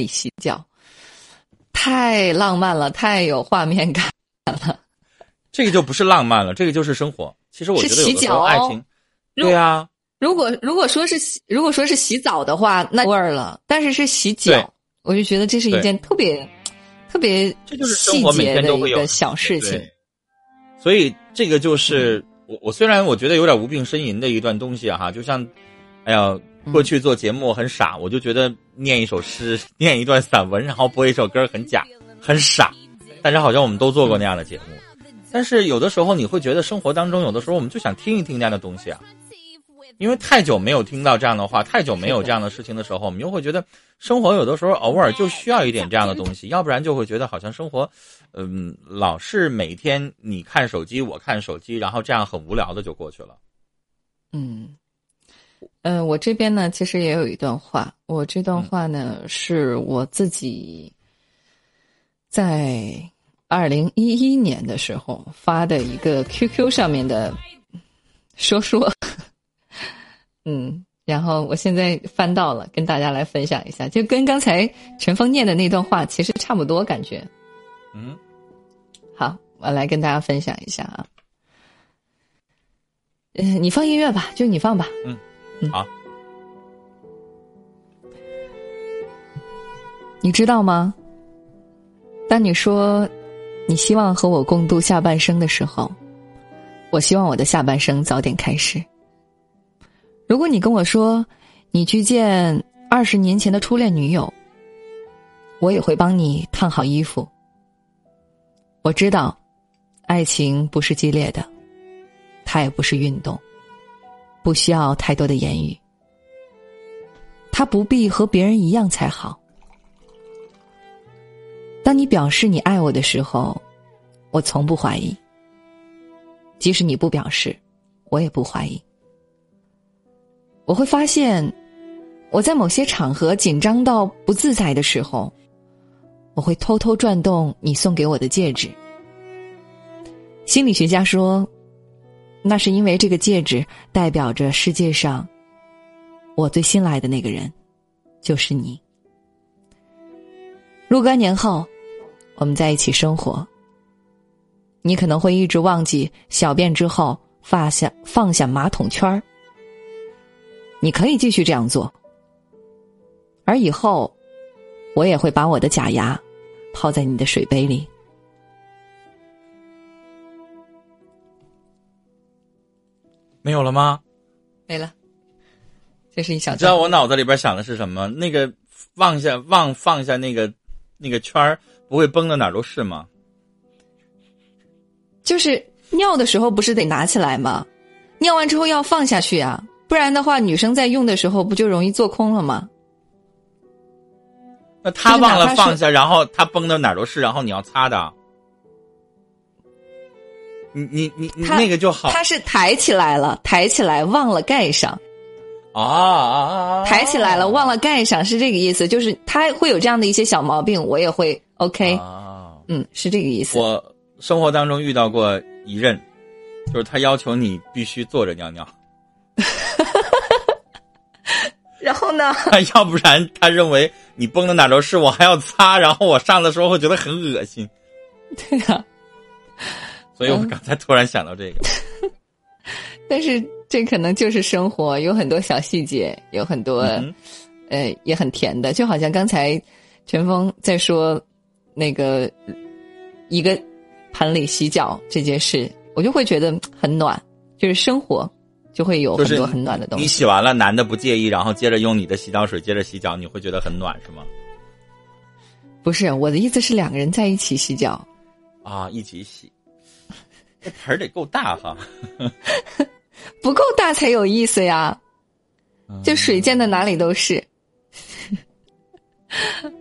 里洗脚，太浪漫了，太有画面感了。这个就不是浪漫了，这个就是生活。其实我觉得有的时候爱情，对啊。如果如果说是洗如果说是洗澡的话，那味儿了。但是是洗脚，我就觉得这是一件特别特别这就是生活每天都会有的小事情。所以这个就是我我虽然我觉得有点无病呻吟的一段东西哈，就像哎呀，过去做节目很傻，我就觉得念一首诗、念一段散文，然后播一首歌很假很傻，但是好像我们都做过那样的节目。但是有的时候你会觉得生活当中有的时候我们就想听一听那样的东西啊。因为太久没有听到这样的话，太久没有这样的事情的时候，我们又会觉得生活有的时候偶尔就需要一点这样的东西，要不然就会觉得好像生活，嗯，老是每天你看手机，我看手机，然后这样很无聊的就过去了。嗯，嗯，我这边呢，其实也有一段话，我这段话呢是我自己在二零一一年的时候发的一个 QQ 上面的说说。嗯，然后我现在翻到了，跟大家来分享一下，就跟刚才陈峰念的那段话其实差不多，感觉。嗯，好，我来跟大家分享一下啊。嗯，你放音乐吧，就你放吧。嗯，嗯，好。你知道吗？当你说你希望和我共度下半生的时候，我希望我的下半生早点开始。如果你跟我说，你去见二十年前的初恋女友，我也会帮你烫好衣服。我知道，爱情不是激烈的，它也不是运动，不需要太多的言语，他不必和别人一样才好。当你表示你爱我的时候，我从不怀疑；即使你不表示，我也不怀疑。我会发现，我在某些场合紧张到不自在的时候，我会偷偷转动你送给我的戒指。心理学家说，那是因为这个戒指代表着世界上我最信赖的那个人，就是你。若干年后，我们在一起生活，你可能会一直忘记小便之后发下放下马桶圈儿。你可以继续这样做，而以后，我也会把我的假牙泡在你的水杯里。没有了吗？没了。这是一小。你知道我脑子里边想的是什么？那个放下忘放下那个那个圈儿，不会崩的哪儿都是吗？就是尿的时候不是得拿起来吗？尿完之后要放下去啊。不然的话，女生在用的时候不就容易做空了吗？那他忘了放下，然后他崩的哪儿都是，然后你要擦的。你你你你那个就好。他是抬起来了，抬起来忘了盖上。啊啊啊！抬起来了，忘了盖上，是这个意思。就是他会有这样的一些小毛病，我也会 OK。啊，嗯，是这个意思。我生活当中遇到过一任，就是他要求你必须坐着尿尿。然后呢？要不然他认为你崩的哪都是，我还要擦，然后我上的时候会觉得很恶心。对呀，所以我刚才突然想到这个。但是这可能就是生活，有很多小细节，有很多呃也很甜的，就好像刚才陈峰在说那个一个盆里洗脚这件事，我就会觉得很暖，就是生活。就会有很多很暖的东西。你洗完了，男的不介意，然后接着用你的洗脚水接着洗脚，你会觉得很暖，是吗？不是，我的意思是两个人在一起洗脚。啊，一起洗，这盆儿得够大哈。不够大才有意思呀，这水溅的哪里都是。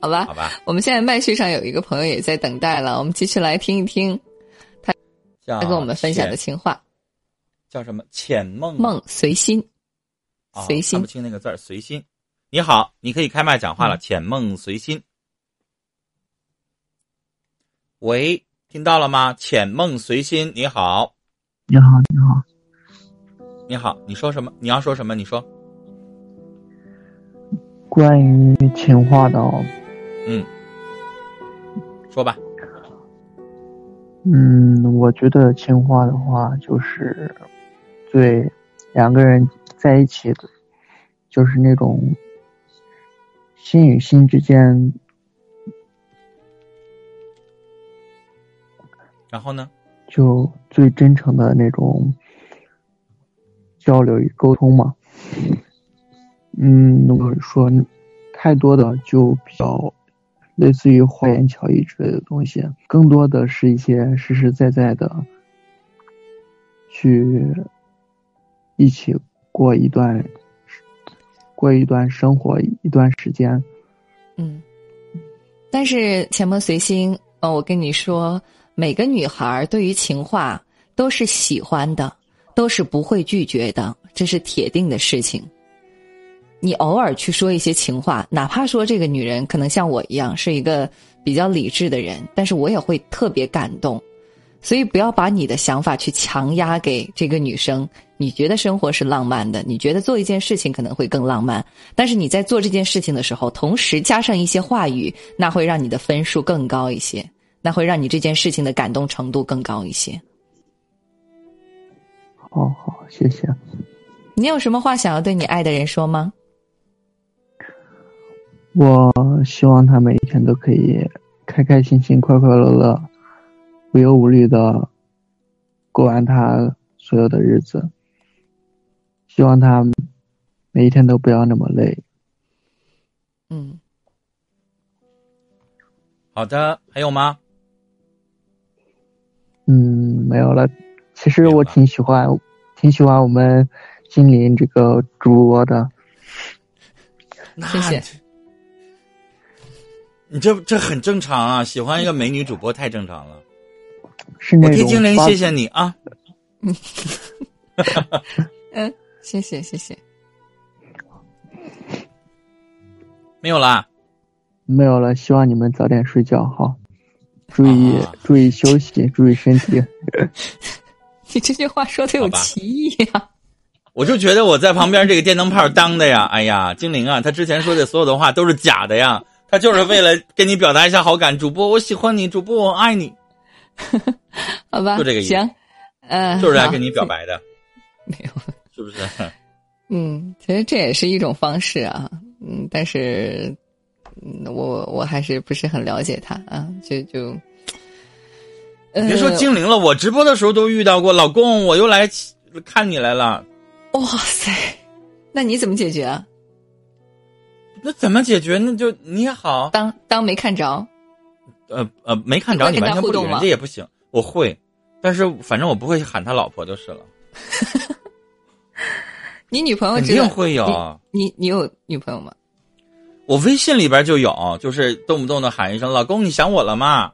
好吧，好吧。我们现在麦序上有一个朋友也在等待了，我们继续来听一听他他跟我们分享的情话。叫什么？浅梦梦随心，随心看不清那个字儿。随心，你好，你可以开麦讲话了。浅梦随心，喂，听到了吗？浅梦随心，你好，你好，你好，你好，你说什么？你要说什么？你说。关于情话的，嗯，说吧。嗯，我觉得情话的话，就是对两个人在一起的，就是那种心与心之间。然后呢？就最真诚的那种交流与沟通嘛。嗯，如果说太多的，就比较类似于花言巧语之类的东西，更多的是一些实实在在的去一起过一段过一段生活一段时间。嗯，但是钱梦随心，呃，我跟你说。每个女孩对于情话都是喜欢的，都是不会拒绝的，这是铁定的事情。你偶尔去说一些情话，哪怕说这个女人可能像我一样是一个比较理智的人，但是我也会特别感动。所以不要把你的想法去强压给这个女生。你觉得生活是浪漫的，你觉得做一件事情可能会更浪漫，但是你在做这件事情的时候，同时加上一些话语，那会让你的分数更高一些。那会让你这件事情的感动程度更高一些。好好，谢谢。你有什么话想要对你爱的人说吗？我希望他每一天都可以开开心心、快快乐乐、无忧无虑的过完他所有的日子。希望他每一天都不要那么累。嗯。好的，还有吗？嗯，没有了。其实我挺喜欢，挺喜欢我们金陵这个主播的。谢谢。你这这很正常啊，喜欢一个美女主播太正常了。是那种。我替精灵谢谢你啊。嗯。嗯，谢谢谢谢。没有啦。没有了，希望你们早点睡觉，好。注意注意休息，注意身体。你这句话说的有歧义呀！我就觉得我在旁边这个电灯泡当的呀，哎呀，精灵啊，他之前说的所有的话都是假的呀，他就是为了跟你表达一下好感。主播，我喜欢你，主播，我爱你。好吧，就这个意思。行，嗯，就是来跟你表白的，没有，是不是？嗯，其实这也是一种方式啊，嗯，但是。我我还是不是很了解他啊，就就，别说精灵了，我直播的时候都遇到过。老公，我又来看你来了。哇塞，那你怎么解决啊？那怎么解决？那就你好，当当没看着。呃呃，没看着你完全不理人家也不行。我会，但是反正我不会喊他老婆就是了。你女朋友肯定会有。你你有女朋友吗？我微信里边就有，就是动不动的喊一声“老公，你想我了吗？”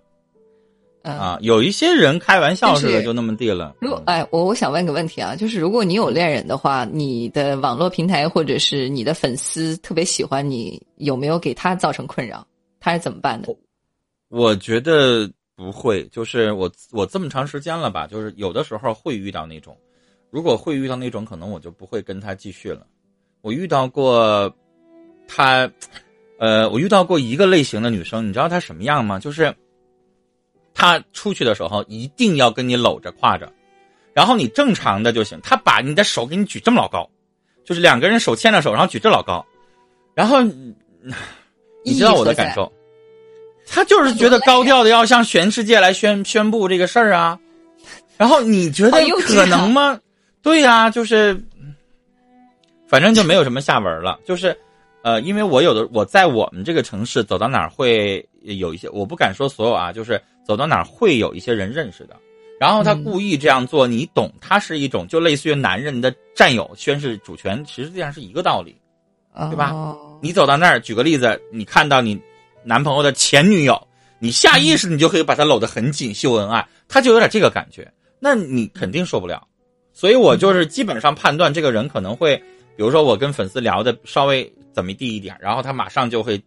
啊，有一些人开玩笑似的就那么地了。如果哎，我我想问个问题啊，就是如果你有恋人的话，你的网络平台或者是你的粉丝特别喜欢你，有没有给他造成困扰？他是怎么办的？我觉得不会，就是我我这么长时间了吧，就是有的时候会遇到那种，如果会遇到那种，可能我就不会跟他继续了。我遇到过。她，呃，我遇到过一个类型的女生，你知道她什么样吗？就是，她出去的时候一定要跟你搂着挎着，然后你正常的就行。她把你的手给你举这么老高，就是两个人手牵着手，然后举这老高，然后，你知道我的感受，她就是觉得高调的要向全世界来宣宣布这个事儿啊。然后你觉得可能吗？对呀，就是，反正就没有什么下文了，就是。呃，因为我有的我在我们这个城市走到哪儿会有一些，我不敢说所有啊，就是走到哪儿会有一些人认识的。然后他故意这样做，你懂，他是一种就类似于男人的占有、宣誓主权，实际上是一个道理，对吧？你走到那儿，举个例子，你看到你男朋友的前女友，你下意识你就可以把他搂得很紧，秀恩爱，他就有点这个感觉，那你肯定受不了。所以我就是基本上判断这个人可能会，比如说我跟粉丝聊的稍微。怎么地一点，然后他马上就会，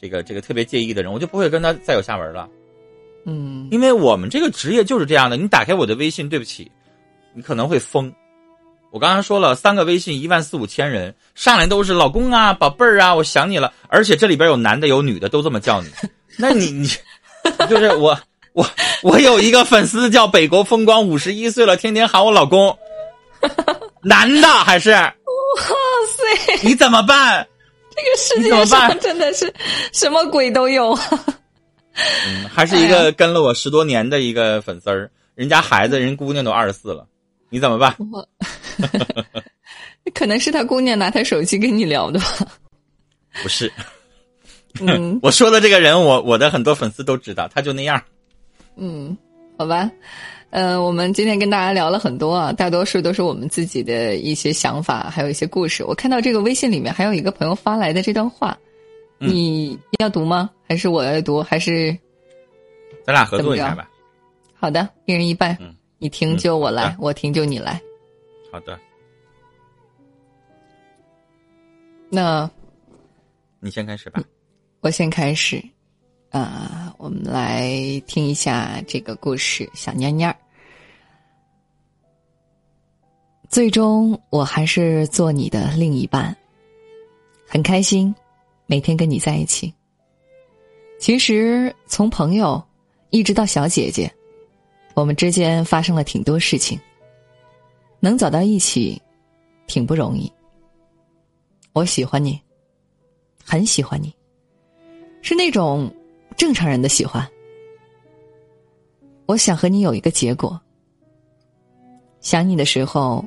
这个这个特别介意的人，我就不会跟他再有下文了。嗯，因为我们这个职业就是这样的。你打开我的微信，对不起，你可能会疯。我刚刚说了，三个微信一万四五千人，上来都是老公啊、宝贝儿啊，我想你了。而且这里边有男的有女的，都这么叫你。那你你就是我我我有一个粉丝叫北国风光，五十一岁了，天天喊我老公，男的还是？哇塞！你怎么办？这个世界上真的是什么鬼都有。嗯，还是一个跟了我十多年的一个粉丝儿，人家孩子人姑娘都二十四了。你怎么办？我，可能是他姑娘拿他手机跟你聊的吧？不是，嗯，我说的这个人，我我的很多粉丝都知道，他就那样。嗯，好吧，呃，我们今天跟大家聊了很多啊，大多数都是我们自己的一些想法，还有一些故事。我看到这个微信里面还有一个朋友发来的这段话，你要读吗？还是我来读？还是咱俩合作一下吧？好的，一人一半。嗯。你听就我来，我听就你来。好的。那，你先开始吧。我先开始。啊，我们来听一下这个故事，小蔫蔫儿。最终，我还是做你的另一半。很开心，每天跟你在一起。其实，从朋友一直到小姐姐。我们之间发生了挺多事情，能走到一起，挺不容易。我喜欢你，很喜欢你，是那种正常人的喜欢。我想和你有一个结果。想你的时候，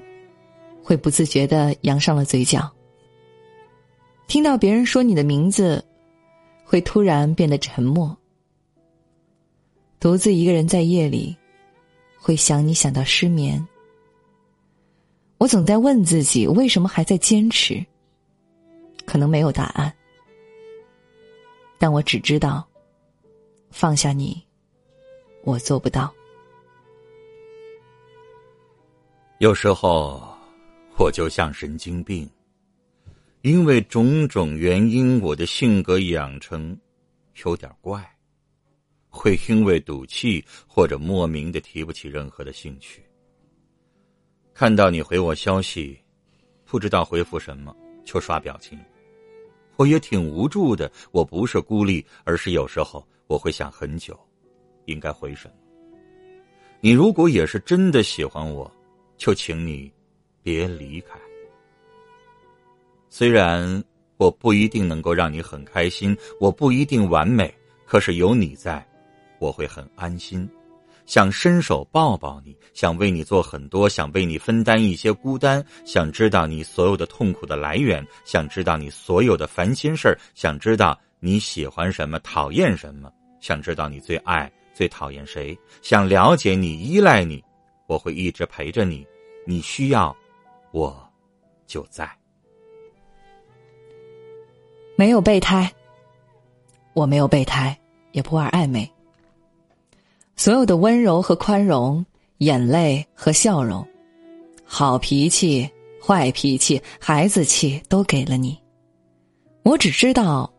会不自觉的扬上了嘴角。听到别人说你的名字，会突然变得沉默。独自一个人在夜里。会想你想到失眠，我总在问自己为什么还在坚持。可能没有答案，但我只知道放下你，我做不到。有时候我就像神经病，因为种种原因，我的性格养成有点怪。会因为赌气或者莫名的提不起任何的兴趣。看到你回我消息，不知道回复什么，就刷表情。我也挺无助的。我不是孤立，而是有时候我会想很久，应该回什么。你如果也是真的喜欢我，就请你别离开。虽然我不一定能够让你很开心，我不一定完美，可是有你在。我会很安心，想伸手抱抱你，想为你做很多，想为你分担一些孤单，想知道你所有的痛苦的来源，想知道你所有的烦心事儿，想知道你喜欢什么，讨厌什么，想知道你最爱最讨厌谁，想了解你，依赖你，我会一直陪着你，你需要，我就在。没有备胎，我没有备胎，也不玩暧昧。所有的温柔和宽容，眼泪和笑容，好脾气、坏脾气、孩子气都给了你。我只知道，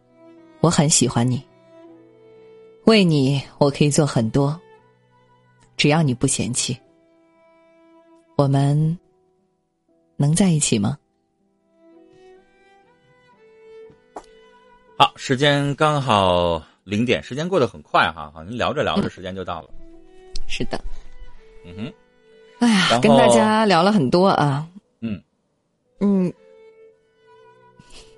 我很喜欢你。为你，我可以做很多，只要你不嫌弃。我们能在一起吗？好，时间刚好。零点，时间过得很快哈，好像聊着聊着时间就到了。是的，嗯哼，哎呀，跟大家聊了很多啊。嗯嗯，